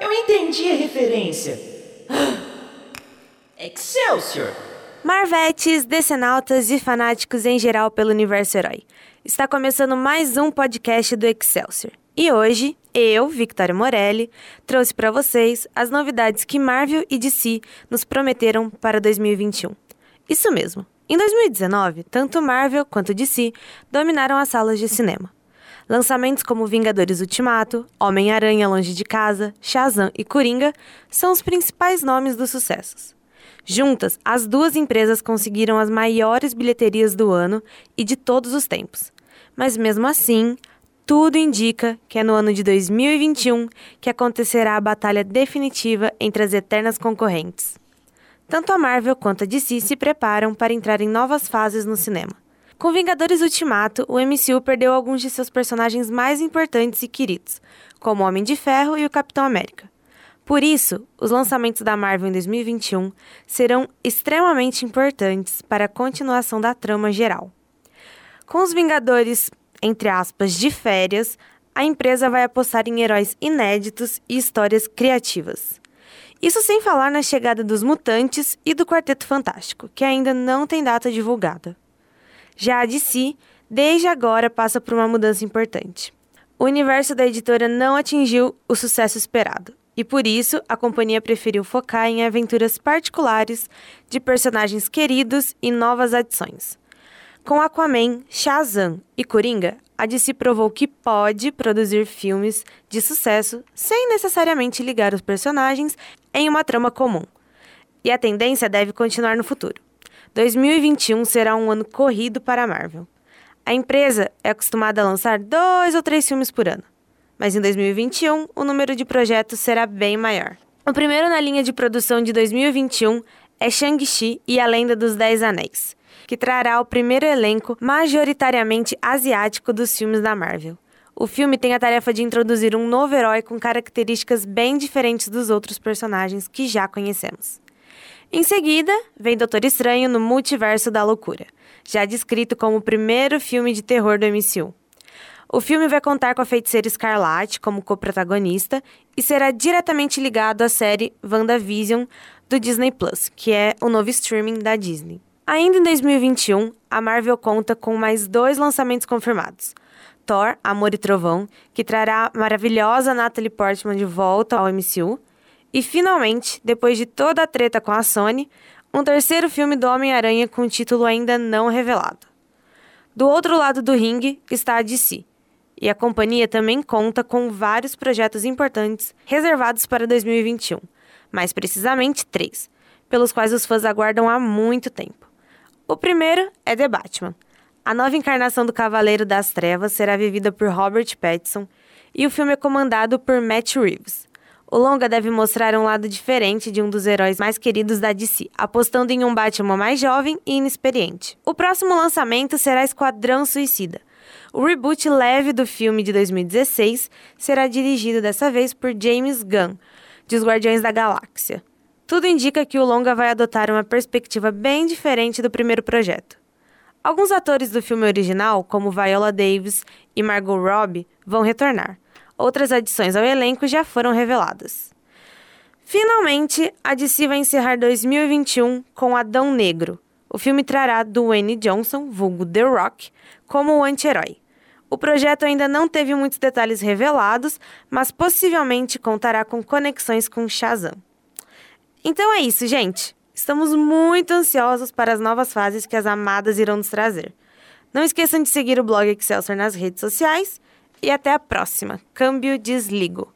Eu entendi a referência. Excelsior! Marvetes, decenautas e fanáticos em geral pelo universo herói. Está começando mais um podcast do Excelsior. E hoje, eu, Victoria Morelli, trouxe para vocês as novidades que Marvel e DC nos prometeram para 2021. Isso mesmo. Em 2019, tanto Marvel quanto DC dominaram as salas de cinema. Lançamentos como Vingadores Ultimato, Homem-Aranha Longe de Casa, Shazam e Coringa são os principais nomes dos sucessos. Juntas, as duas empresas conseguiram as maiores bilheterias do ano e de todos os tempos. Mas mesmo assim, tudo indica que é no ano de 2021 que acontecerá a batalha definitiva entre as eternas concorrentes. Tanto a Marvel quanto a DC se preparam para entrar em novas fases no cinema. Com Vingadores Ultimato, o MCU perdeu alguns de seus personagens mais importantes e queridos, como Homem de Ferro e o Capitão América. Por isso, os lançamentos da Marvel em 2021 serão extremamente importantes para a continuação da trama geral. Com os Vingadores entre aspas, de férias, a empresa vai apostar em heróis inéditos e histórias criativas. Isso sem falar na chegada dos Mutantes e do Quarteto Fantástico, que ainda não tem data divulgada. Já a DC, desde agora, passa por uma mudança importante. O universo da editora não atingiu o sucesso esperado, e por isso a companhia preferiu focar em aventuras particulares de personagens queridos e novas adições. Com Aquaman, Shazam e Coringa, a DC provou que pode produzir filmes de sucesso sem necessariamente ligar os personagens em uma trama comum. E a tendência deve continuar no futuro. 2021 será um ano corrido para a Marvel. A empresa é acostumada a lançar dois ou três filmes por ano, mas em 2021 o número de projetos será bem maior. O primeiro na linha de produção de 2021 é Shang-Chi e a Lenda dos Dez Anéis que trará o primeiro elenco majoritariamente asiático dos filmes da Marvel. O filme tem a tarefa de introduzir um novo herói com características bem diferentes dos outros personagens que já conhecemos. Em seguida, vem Doutor Estranho no Multiverso da Loucura, já descrito como o primeiro filme de terror do MCU. O filme vai contar com a feiticeira Escarlate como co-protagonista e será diretamente ligado à série WandaVision do Disney Plus, que é o novo streaming da Disney. Ainda em 2021, a Marvel conta com mais dois lançamentos confirmados. Thor, Amor e Trovão, que trará a maravilhosa Natalie Portman de volta ao MCU. E finalmente, depois de toda a treta com a Sony, um terceiro filme do Homem-Aranha com título ainda não revelado. Do outro lado do ringue está a DC, e a companhia também conta com vários projetos importantes reservados para 2021, mais precisamente três, pelos quais os fãs aguardam há muito tempo. O primeiro é The Batman. A nova encarnação do Cavaleiro das Trevas será vivida por Robert Pattinson e o filme é comandado por Matt Reeves. O longa deve mostrar um lado diferente de um dos heróis mais queridos da DC, apostando em um Batman mais jovem e inexperiente. O próximo lançamento será Esquadrão Suicida. O reboot leve do filme de 2016 será dirigido dessa vez por James Gunn, de Os Guardiões da Galáxia. Tudo indica que o longa vai adotar uma perspectiva bem diferente do primeiro projeto. Alguns atores do filme original, como Viola Davis e Margot Robbie, vão retornar. Outras adições ao elenco já foram reveladas. Finalmente, a DC vai encerrar 2021 com Adão Negro. O filme trará Dwayne Johnson, vulgo The Rock, como o anti-herói. O projeto ainda não teve muitos detalhes revelados, mas possivelmente contará com conexões com Shazam. Então é isso, gente. Estamos muito ansiosos para as novas fases que as amadas irão nos trazer. Não esqueçam de seguir o blog Excelsior nas redes sociais e até a próxima. Câmbio desligo.